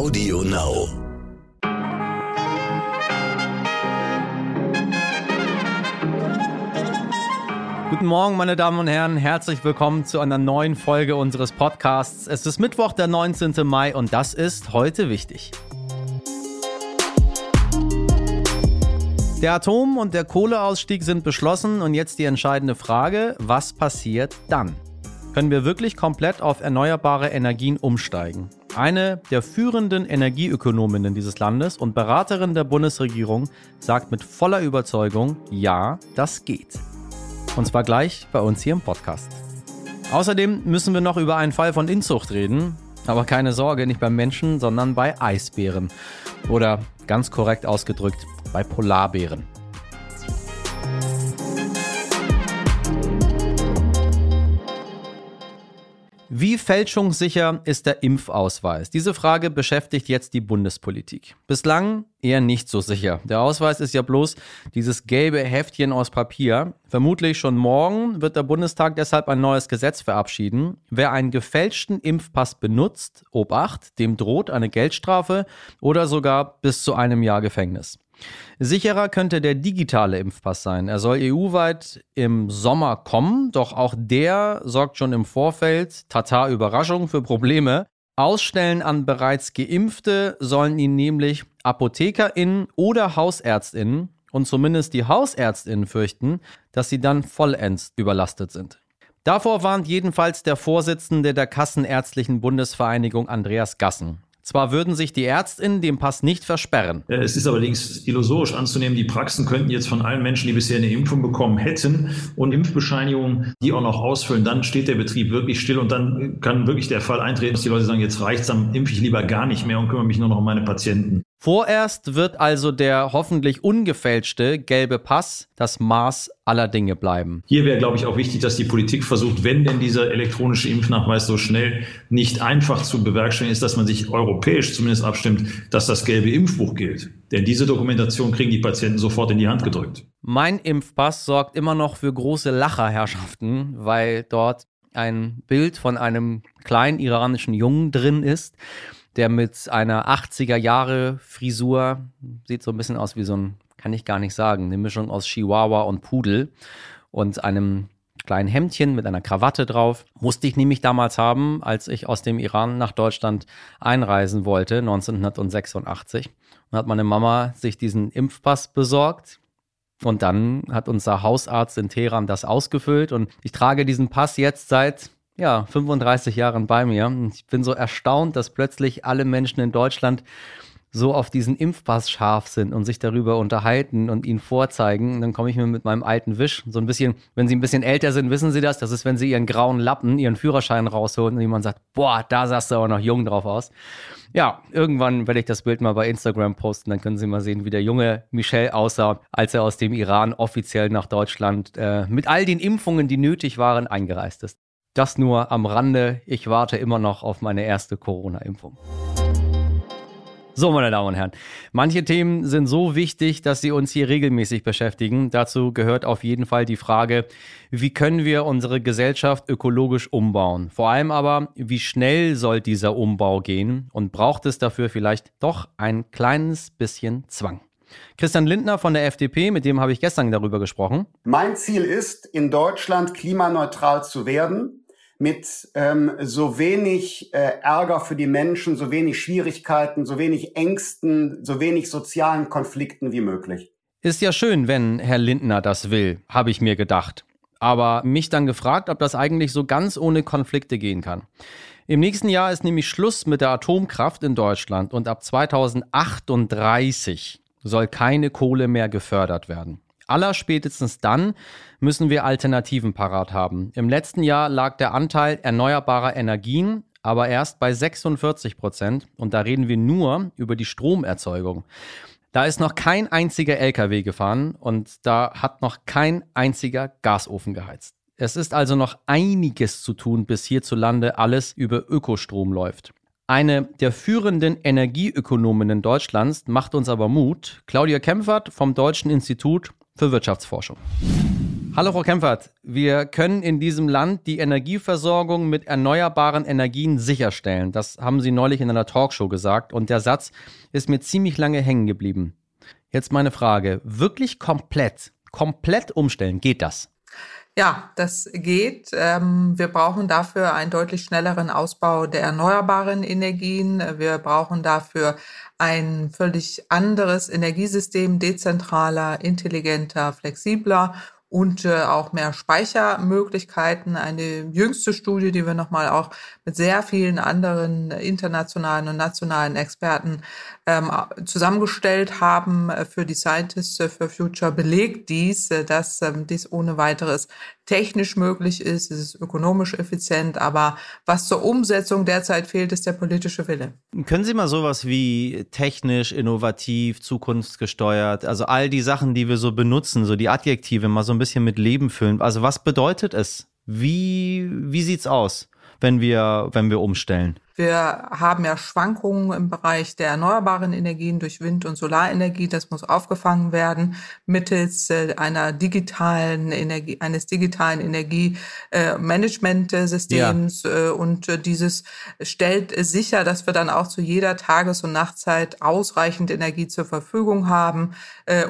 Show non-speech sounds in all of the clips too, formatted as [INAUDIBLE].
Audio Now. Guten Morgen, meine Damen und Herren. Herzlich willkommen zu einer neuen Folge unseres Podcasts. Es ist Mittwoch, der 19. Mai und das ist heute wichtig. Der Atom- und der Kohleausstieg sind beschlossen und jetzt die entscheidende Frage, was passiert dann? Können wir wirklich komplett auf erneuerbare Energien umsteigen? Eine der führenden Energieökonominnen dieses Landes und Beraterin der Bundesregierung sagt mit voller Überzeugung, ja, das geht. Und zwar gleich bei uns hier im Podcast. Außerdem müssen wir noch über einen Fall von Inzucht reden. Aber keine Sorge, nicht beim Menschen, sondern bei Eisbären. Oder ganz korrekt ausgedrückt, bei Polarbären. Wie fälschungssicher ist der Impfausweis? Diese Frage beschäftigt jetzt die Bundespolitik. Bislang eher nicht so sicher. Der Ausweis ist ja bloß dieses gelbe Heftchen aus Papier. Vermutlich schon morgen wird der Bundestag deshalb ein neues Gesetz verabschieden. Wer einen gefälschten Impfpass benutzt, Obacht, dem droht eine Geldstrafe oder sogar bis zu einem Jahr Gefängnis. Sicherer könnte der digitale Impfpass sein. Er soll EU-weit im Sommer kommen, doch auch der sorgt schon im Vorfeld, tata Überraschung, für Probleme. Ausstellen an bereits Geimpfte sollen ihn nämlich ApothekerInnen oder HausärztInnen und zumindest die HausärztInnen fürchten, dass sie dann vollends überlastet sind. Davor warnt jedenfalls der Vorsitzende der Kassenärztlichen Bundesvereinigung Andreas Gassen. Zwar würden sich die Ärztinnen dem Pass nicht versperren. Äh, es ist allerdings illusorisch anzunehmen, die Praxen könnten jetzt von allen Menschen, die bisher eine Impfung bekommen hätten und Impfbescheinigungen, die auch noch ausfüllen, dann steht der Betrieb wirklich still und dann kann wirklich der Fall eintreten, dass die Leute sagen, jetzt reicht's, dann impfe ich lieber gar nicht mehr und kümmere mich nur noch um meine Patienten. Vorerst wird also der hoffentlich ungefälschte gelbe Pass das Maß aller Dinge bleiben. Hier wäre, glaube ich, auch wichtig, dass die Politik versucht, wenn denn dieser elektronische Impfnachweis so schnell nicht einfach zu bewerkstelligen ist, dass man sich europäisch zumindest abstimmt, dass das gelbe Impfbuch gilt. Denn diese Dokumentation kriegen die Patienten sofort in die Hand gedrückt. Mein Impfpass sorgt immer noch für große Lacherherrschaften, weil dort ein Bild von einem kleinen iranischen Jungen drin ist der mit einer 80er Jahre Frisur sieht so ein bisschen aus wie so ein, kann ich gar nicht sagen, eine Mischung aus Chihuahua und Pudel und einem kleinen Hemdchen mit einer Krawatte drauf. Musste ich nämlich damals haben, als ich aus dem Iran nach Deutschland einreisen wollte, 1986. Und hat meine Mama sich diesen Impfpass besorgt. Und dann hat unser Hausarzt in Teheran das ausgefüllt. Und ich trage diesen Pass jetzt seit ja, 35 Jahren bei mir. Ich bin so erstaunt, dass plötzlich alle Menschen in Deutschland so auf diesen Impfpass scharf sind und sich darüber unterhalten und ihn vorzeigen. Und dann komme ich mir mit meinem alten Wisch so ein bisschen, wenn sie ein bisschen älter sind, wissen sie das. Das ist, wenn sie ihren grauen Lappen, ihren Führerschein rausholen und jemand sagt, boah, da sahst du aber noch jung drauf aus. Ja, irgendwann werde ich das Bild mal bei Instagram posten, dann können Sie mal sehen, wie der junge Michel aussah, als er aus dem Iran offiziell nach Deutschland äh, mit all den Impfungen, die nötig waren, eingereist ist. Das nur am Rande. Ich warte immer noch auf meine erste Corona-Impfung. So, meine Damen und Herren, manche Themen sind so wichtig, dass sie uns hier regelmäßig beschäftigen. Dazu gehört auf jeden Fall die Frage, wie können wir unsere Gesellschaft ökologisch umbauen? Vor allem aber, wie schnell soll dieser Umbau gehen und braucht es dafür vielleicht doch ein kleines bisschen Zwang? Christian Lindner von der FDP, mit dem habe ich gestern darüber gesprochen. Mein Ziel ist, in Deutschland klimaneutral zu werden mit ähm, so wenig äh, Ärger für die Menschen, so wenig Schwierigkeiten, so wenig Ängsten, so wenig sozialen Konflikten wie möglich. Ist ja schön, wenn Herr Lindner das will, habe ich mir gedacht. Aber mich dann gefragt, ob das eigentlich so ganz ohne Konflikte gehen kann. Im nächsten Jahr ist nämlich Schluss mit der Atomkraft in Deutschland und ab 2038 soll keine Kohle mehr gefördert werden. Allerspätestens dann müssen wir Alternativen parat haben. Im letzten Jahr lag der Anteil erneuerbarer Energien aber erst bei 46 Prozent und da reden wir nur über die Stromerzeugung. Da ist noch kein einziger LKW gefahren und da hat noch kein einziger Gasofen geheizt. Es ist also noch einiges zu tun, bis hierzulande alles über Ökostrom läuft. Eine der führenden Energieökonominnen Deutschlands macht uns aber Mut. Claudia Kempfert vom Deutschen Institut für Wirtschaftsforschung. Hallo Frau Kempfert, wir können in diesem Land die Energieversorgung mit erneuerbaren Energien sicherstellen. Das haben Sie neulich in einer Talkshow gesagt und der Satz ist mir ziemlich lange hängen geblieben. Jetzt meine Frage, wirklich komplett, komplett umstellen, geht das? Ja, das geht. Ähm, wir brauchen dafür einen deutlich schnelleren Ausbau der erneuerbaren Energien. Wir brauchen dafür ein völlig anderes Energiesystem, dezentraler, intelligenter, flexibler und äh, auch mehr Speichermöglichkeiten. Eine jüngste Studie, die wir nochmal auch mit sehr vielen anderen internationalen und nationalen Experten ähm, zusammengestellt haben äh, für die Scientists for Future, belegt dies, äh, dass ähm, dies ohne weiteres technisch möglich ist, es ist ökonomisch effizient, aber was zur Umsetzung derzeit fehlt, ist der politische Wille. Können Sie mal sowas wie technisch, innovativ, zukunftsgesteuert, also all die Sachen, die wir so benutzen, so die Adjektive mal so ein bisschen mit Leben füllen. Also was bedeutet es? Wie, wie sieht's aus, wenn wir, wenn wir umstellen? Wir haben ja Schwankungen im Bereich der erneuerbaren Energien durch Wind- und Solarenergie. Das muss aufgefangen werden mittels äh, einer digitalen Energie, eines digitalen Energiemanagementsystems. Ja. Äh, und äh, dieses stellt sicher, dass wir dann auch zu jeder Tages- und Nachtzeit ausreichend Energie zur Verfügung haben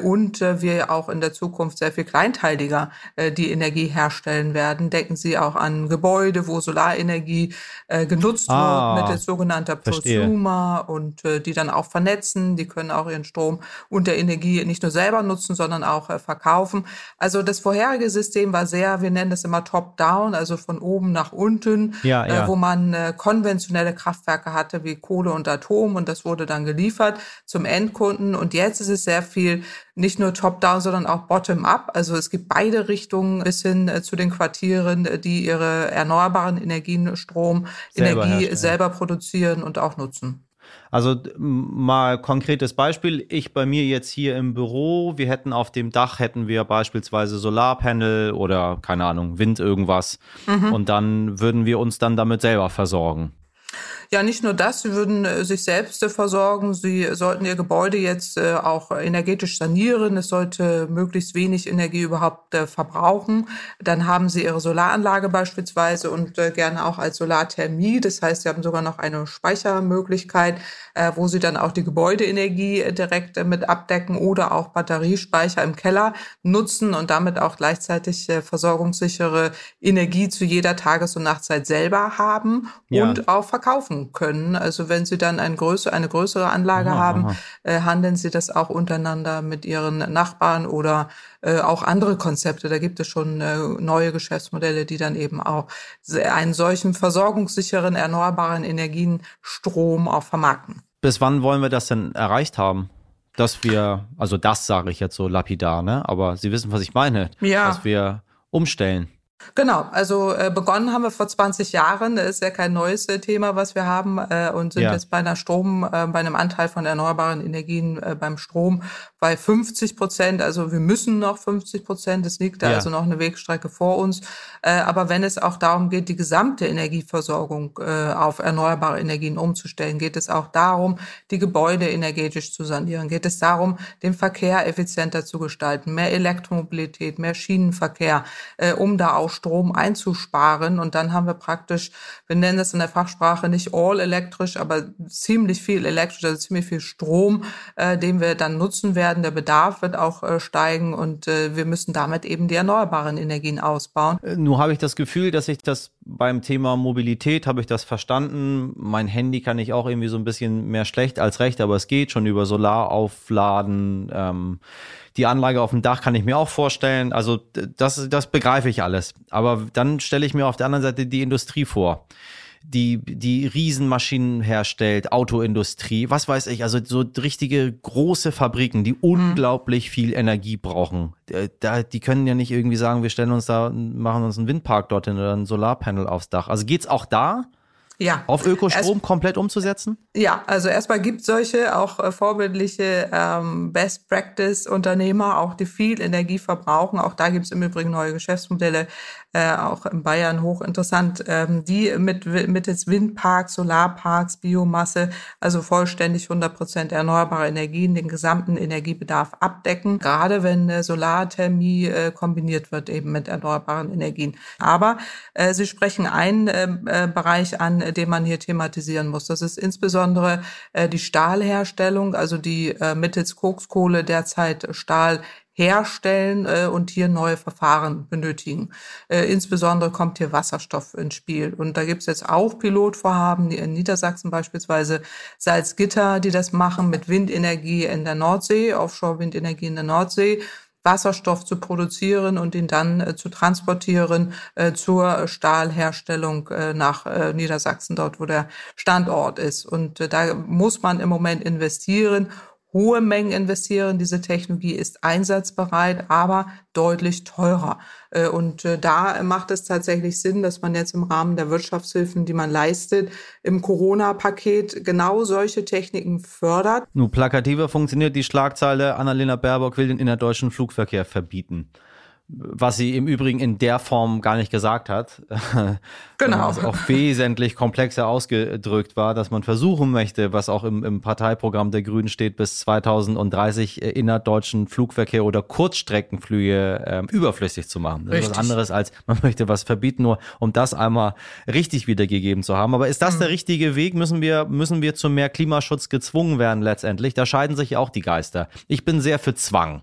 und wir auch in der Zukunft sehr viel kleinteiliger die Energie herstellen werden. Denken Sie auch an Gebäude, wo Solarenergie genutzt ah. wird Ah, mittels sogenannter Prosumer und äh, die dann auch vernetzen. Die können auch ihren Strom und der Energie nicht nur selber nutzen, sondern auch äh, verkaufen. Also das vorherige System war sehr, wir nennen das immer Top-Down, also von oben nach unten, ja, äh, ja. Äh, wo man äh, konventionelle Kraftwerke hatte wie Kohle und Atom und das wurde dann geliefert zum Endkunden. Und jetzt ist es sehr viel nicht nur top-down, sondern auch bottom-up. Also es gibt beide Richtungen bis hin äh, zu den Quartieren, äh, die ihre erneuerbaren Energien, Strom, selber Energie herstellen. selber produzieren und auch nutzen. Also mal konkretes Beispiel. Ich bei mir jetzt hier im Büro, wir hätten auf dem Dach hätten wir beispielsweise Solarpanel oder keine Ahnung, Wind irgendwas. Mhm. Und dann würden wir uns dann damit selber versorgen. Ja, nicht nur das, sie würden äh, sich selbst äh, versorgen. Sie sollten ihr Gebäude jetzt äh, auch energetisch sanieren. Es sollte möglichst wenig Energie überhaupt verbrauchen. Dann haben sie ihre Solaranlage beispielsweise und gerne auch als Solarthermie. Das heißt, sie haben sogar noch eine Speichermöglichkeit, wo sie dann auch die Gebäudeenergie direkt mit abdecken oder auch Batteriespeicher im Keller nutzen und damit auch gleichzeitig versorgungssichere Energie zu jeder Tages- und Nachtzeit selber haben ja. und auch verkaufen können. Also wenn Sie dann ein größer, eine größere Anlage aha, haben, aha. Äh, handeln Sie das auch untereinander mit Ihren Nachbarn oder äh, auch andere Konzepte. Da gibt es schon äh, neue Geschäftsmodelle, die dann eben auch einen solchen versorgungssicheren, erneuerbaren Energienstrom auch vermarkten. Bis wann wollen wir das denn erreicht haben? Dass wir, also das sage ich jetzt so lapidar, ne? Aber Sie wissen, was ich meine. Ja. Dass wir umstellen. Genau, also äh, begonnen haben wir vor 20 Jahren, das ist ja kein neues äh, Thema, was wir haben äh, und sind ja. jetzt bei einer Strom, äh, bei einem Anteil von erneuerbaren Energien äh, beim Strom bei 50 Prozent. Also wir müssen noch 50 Prozent, es liegt da ja. also noch eine Wegstrecke vor uns. Äh, aber wenn es auch darum geht, die gesamte Energieversorgung auf erneuerbare Energien umzustellen, geht es auch darum, die Gebäude energetisch zu sanieren, geht es darum, den Verkehr effizienter zu gestalten, mehr Elektromobilität, mehr Schienenverkehr, um da auch Strom einzusparen. Und dann haben wir praktisch, wir nennen das in der Fachsprache nicht all elektrisch, aber ziemlich viel elektrisch, also ziemlich viel Strom, äh, den wir dann nutzen werden. Der Bedarf wird auch äh, steigen und äh, wir müssen damit eben die erneuerbaren Energien ausbauen. Äh, nur habe ich das Gefühl, dass ich das beim Thema Mobilität habe ich das verstanden. Mein Handy kann ich auch irgendwie so ein bisschen mehr schlecht als recht, aber es geht schon über Solar aufladen. Ähm, die Anlage auf dem Dach kann ich mir auch vorstellen. Also das, das begreife ich alles. Aber dann stelle ich mir auf der anderen Seite die Industrie vor die, die Riesenmaschinen herstellt, Autoindustrie, was weiß ich, also so richtige große Fabriken, die mhm. unglaublich viel Energie brauchen. Äh, da, die können ja nicht irgendwie sagen, wir stellen uns da, machen uns einen Windpark dorthin oder ein Solarpanel aufs Dach. Also geht's auch da? Ja. Auf Ökostrom Erst, komplett umzusetzen? Ja, also erstmal gibt solche auch äh, vorbildliche ähm, Best Practice Unternehmer, auch die viel Energie verbrauchen. Auch da gibt es im Übrigen neue Geschäftsmodelle, äh, auch in Bayern hochinteressant, ähm, die mit, mittels Windparks, Solarparks, Biomasse, also vollständig 100 Prozent erneuerbare Energien den gesamten Energiebedarf abdecken, gerade wenn äh, Solarthermie äh, kombiniert wird eben mit erneuerbaren Energien. Aber äh, Sie sprechen einen äh, äh, Bereich an, den man hier thematisieren muss. Das ist insbesondere äh, die Stahlherstellung, also die äh, mittels Kokskohle derzeit Stahl herstellen äh, und hier neue Verfahren benötigen. Äh, insbesondere kommt hier Wasserstoff ins Spiel. Und da gibt es jetzt auch Pilotvorhaben, die in Niedersachsen beispielsweise Salzgitter, die das machen mit Windenergie in der Nordsee, Offshore-Windenergie in der Nordsee. Wasserstoff zu produzieren und ihn dann äh, zu transportieren äh, zur Stahlherstellung äh, nach äh, Niedersachsen, dort wo der Standort ist. Und äh, da muss man im Moment investieren hohe Mengen investieren. Diese Technologie ist einsatzbereit, aber deutlich teurer. Äh, und äh, da macht es tatsächlich Sinn, dass man jetzt im Rahmen der Wirtschaftshilfen, die man leistet, im Corona-Paket genau solche Techniken fördert. Nur plakativer funktioniert die Schlagzeile, Annalena Baerbock will den innerdeutschen Flugverkehr verbieten was sie im Übrigen in der Form gar nicht gesagt hat. [LAUGHS] Genau. was auch wesentlich komplexer ausgedrückt war, dass man versuchen möchte, was auch im, im Parteiprogramm der Grünen steht, bis 2030 äh, innerdeutschen Flugverkehr oder Kurzstreckenflüge äh, überflüssig zu machen. Das richtig. ist was anderes als man möchte was verbieten, nur um das einmal richtig wiedergegeben zu haben. Aber ist das mhm. der richtige Weg? Müssen wir, müssen wir zu mehr Klimaschutz gezwungen werden letztendlich? Da scheiden sich auch die Geister. Ich bin sehr für Zwang.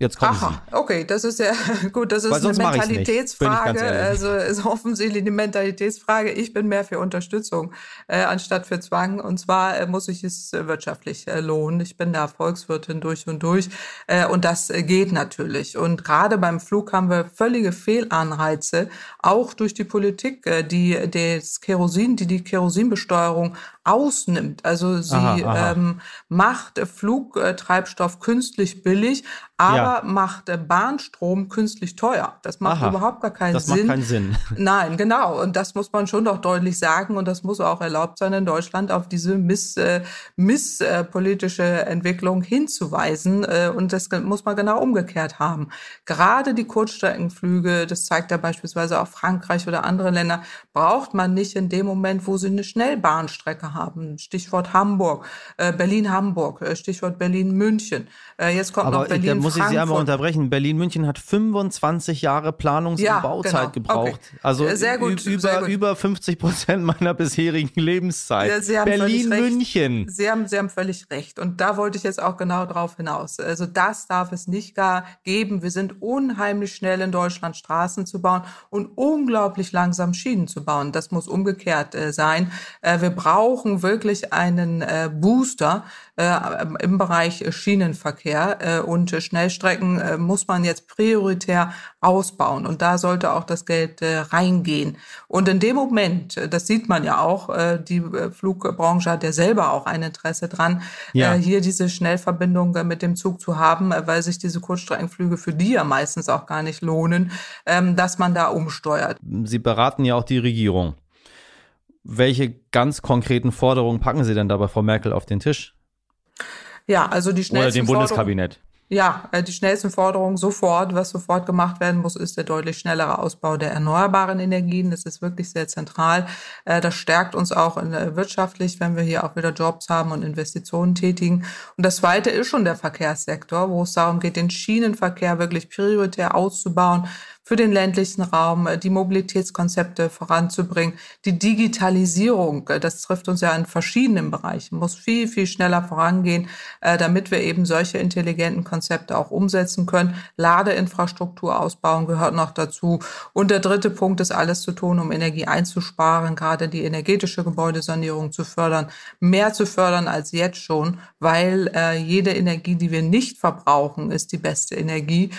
Jetzt kommen Aha, Sie. okay, das ist ja [LAUGHS] gut, das ist eine Mentalitätsfrage. Also ist offensichtlich eine Mentalitätsfrage. Ich bin mehr für Unterstützung äh, anstatt für Zwang. Und zwar äh, muss ich es äh, wirtschaftlich äh, lohnen. Ich bin da Volkswirtin durch und durch. Äh, und das äh, geht natürlich. Und gerade beim Flug haben wir völlige Fehlanreize, auch durch die Politik, äh, die das Kerosin, die die Kerosinbesteuerung ausnimmt. Also sie aha, aha. Ähm, macht Flugtreibstoff künstlich billig, aber ja. macht Bahnstrom künstlich teuer. Das macht aha, überhaupt gar keinen das Sinn. Das macht keinen Sinn. [LAUGHS] Nein, genau. Und das muss man schon doch deutlich sagen. Und das muss auch erlaubt sein, in Deutschland auf diese miss, äh, misspolitische äh, Entwicklung hinzuweisen. Äh, und das muss man genau umgekehrt haben. Gerade die Kurzstreckenflüge, das zeigt ja beispielsweise auch Frankreich oder andere Länder, braucht man nicht in dem Moment, wo sie eine Schnellbahnstrecke haben. Stichwort Hamburg, äh, Berlin-Hamburg, äh, Stichwort Berlin-München. Äh, jetzt kommt Aber noch Berlin. Da muss ich Sie einmal unterbrechen. Berlin-München hat 25 Jahre Planungs- ja, und Bauzeit genau. gebraucht. Okay. Also sehr gut, über, über 50 Prozent meiner bisherigen Lebenszeit. Berlin-München. Sie haben, Sie haben völlig recht. Und da wollte ich jetzt auch genau drauf hinaus. Also das darf es nicht gar geben. Wir sind unheimlich schnell in Deutschland Straßen zu bauen und unglaublich langsam Schienen zu bauen. Das muss umgekehrt äh, sein. Äh, wir brauchen wirklich einen äh, Booster im Bereich Schienenverkehr äh, und Schnellstrecken äh, muss man jetzt prioritär ausbauen und da sollte auch das Geld äh, reingehen. Und in dem Moment, äh, das sieht man ja auch, äh, die äh, Flugbranche hat ja selber auch ein Interesse dran, ja. äh, hier diese Schnellverbindung äh, mit dem Zug zu haben, äh, weil sich diese Kurzstreckenflüge für die ja meistens auch gar nicht lohnen, ähm, dass man da umsteuert. Sie beraten ja auch die Regierung. Welche ganz konkreten Forderungen packen Sie denn da bei Frau Merkel auf den Tisch? Ja, also die schnellsten Oder dem Bundeskabinett. Ja, äh, die schnellsten Forderungen sofort, was sofort gemacht werden muss, ist der deutlich schnellere Ausbau der erneuerbaren Energien. Das ist wirklich sehr zentral. Äh, das stärkt uns auch wirtschaftlich, wenn wir hier auch wieder Jobs haben und Investitionen tätigen. Und das zweite ist schon der Verkehrssektor, wo es darum geht, den Schienenverkehr wirklich prioritär auszubauen, für den ländlichen Raum, äh, die Mobilitätskonzepte voranzubringen, die Digitalisierung, äh, das trifft uns ja in verschiedenen Bereichen, muss viel, viel schneller vorangehen, äh, damit wir eben solche intelligenten Konzepte auch umsetzen können. Ladeinfrastruktur ausbauen gehört noch dazu. Und der dritte Punkt ist alles zu tun, um Energie einzusparen, gerade die energetische Gebäudesanierung zu fördern, mehr zu fördern als jetzt schon, weil jede Energie, die wir nicht verbrauchen, ist die beste Energie.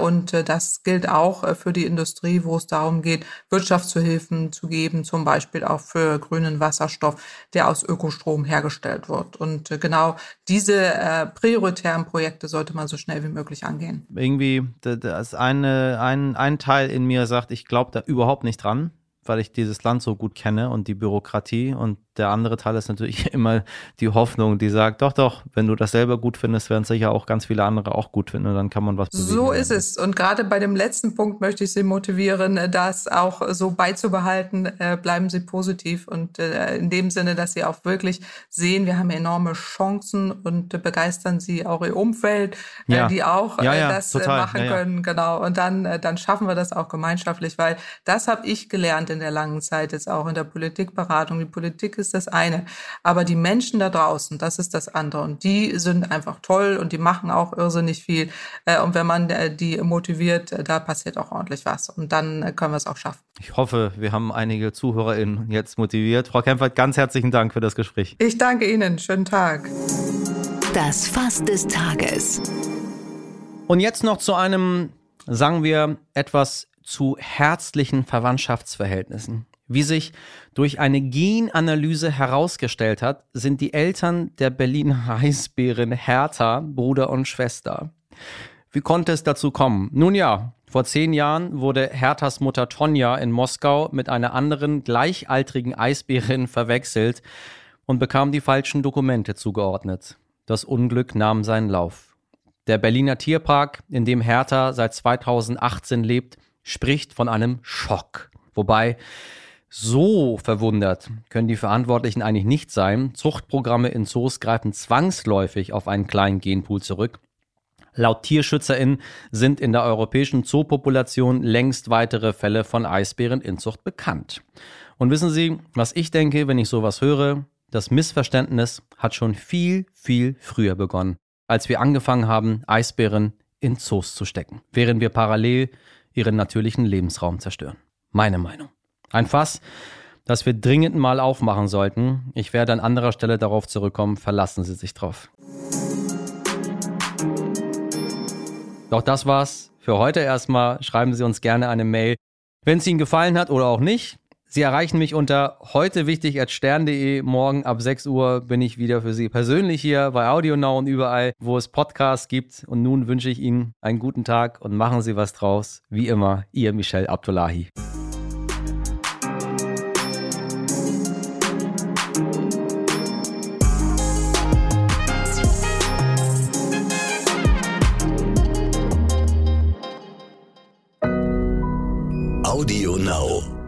und das gilt auch für die Industrie, wo es darum geht, Wirtschaftshilfen zu geben, zum Beispiel auch für grünen Wasserstoff, der aus Ökostrom hergestellt wird. Und äh, genau diese äh, prioritären Projekte sollte man so schnell wie möglich angehen. Irgendwie, das eine, ein, ein Teil in mir sagt, ich glaube da überhaupt nicht dran, weil ich dieses Land so gut kenne und die Bürokratie und der andere Teil ist natürlich [LAUGHS] immer die Hoffnung, die sagt, doch, doch, wenn du das selber gut findest, werden sicher auch ganz viele andere auch gut finden und dann kann man was bewegen. So ist es. Und gerade bei dem letzten Punkt möchte ich Sie motivieren, das auch so beizubehalten. Äh, bleiben Sie positiv und äh, in dem Sinne, dass Sie auch wirklich sehen, wir haben enorme Chancen und begeistern Sie auch Ihr Umfeld, äh, ja. die auch ja, ja, das total. machen können. Genau. Und dann, dann schaffen wir das auch gemeinschaftlich, weil das habe ich gelernt in der langen Zeit jetzt auch in der Politikberatung. Die Politik ist das eine, aber die Menschen da draußen, das ist das andere. Und die sind einfach toll und die machen auch irrsinnig viel. Äh, und wenn man äh, die motiviert, äh, da passiert auch ordentlich was. Und dann können wir es auch schaffen. Ich hoffe, wir haben einige ZuhörerInnen jetzt motiviert. Frau Kempfert, ganz herzlichen Dank für das Gespräch. Ich danke Ihnen. Schönen Tag. Das Fass des Tages. Und jetzt noch zu einem, sagen wir, etwas zu herzlichen Verwandtschaftsverhältnissen. Wie sich durch eine Genanalyse herausgestellt hat, sind die Eltern der Berliner [LAUGHS] Heißbären Hertha Bruder und Schwester. Wie konnte es dazu kommen? Nun ja, vor zehn Jahren wurde Herthas Mutter Tonja in Moskau mit einer anderen gleichaltrigen Eisbärin verwechselt und bekam die falschen Dokumente zugeordnet. Das Unglück nahm seinen Lauf. Der Berliner Tierpark, in dem Hertha seit 2018 lebt, spricht von einem Schock. Wobei so verwundert können die Verantwortlichen eigentlich nicht sein. Zuchtprogramme in Zoos greifen zwangsläufig auf einen kleinen Genpool zurück. Laut TierschützerInnen sind in der europäischen Zoopopulation längst weitere Fälle von Eisbäreninzucht bekannt. Und wissen Sie, was ich denke, wenn ich sowas höre? Das Missverständnis hat schon viel, viel früher begonnen, als wir angefangen haben, Eisbären in Zoos zu stecken, während wir parallel ihren natürlichen Lebensraum zerstören. Meine Meinung. Ein Fass, das wir dringend mal aufmachen sollten. Ich werde an anderer Stelle darauf zurückkommen. Verlassen Sie sich drauf. Doch das war's für heute erstmal. Schreiben Sie uns gerne eine Mail, wenn es Ihnen gefallen hat oder auch nicht. Sie erreichen mich unter heute wichtig at stern.de. Morgen ab 6 Uhr bin ich wieder für Sie persönlich hier bei AudioNow und überall, wo es Podcasts gibt. Und nun wünsche ich Ihnen einen guten Tag und machen Sie was draus. Wie immer, Ihr Michel Abdullahi. Now.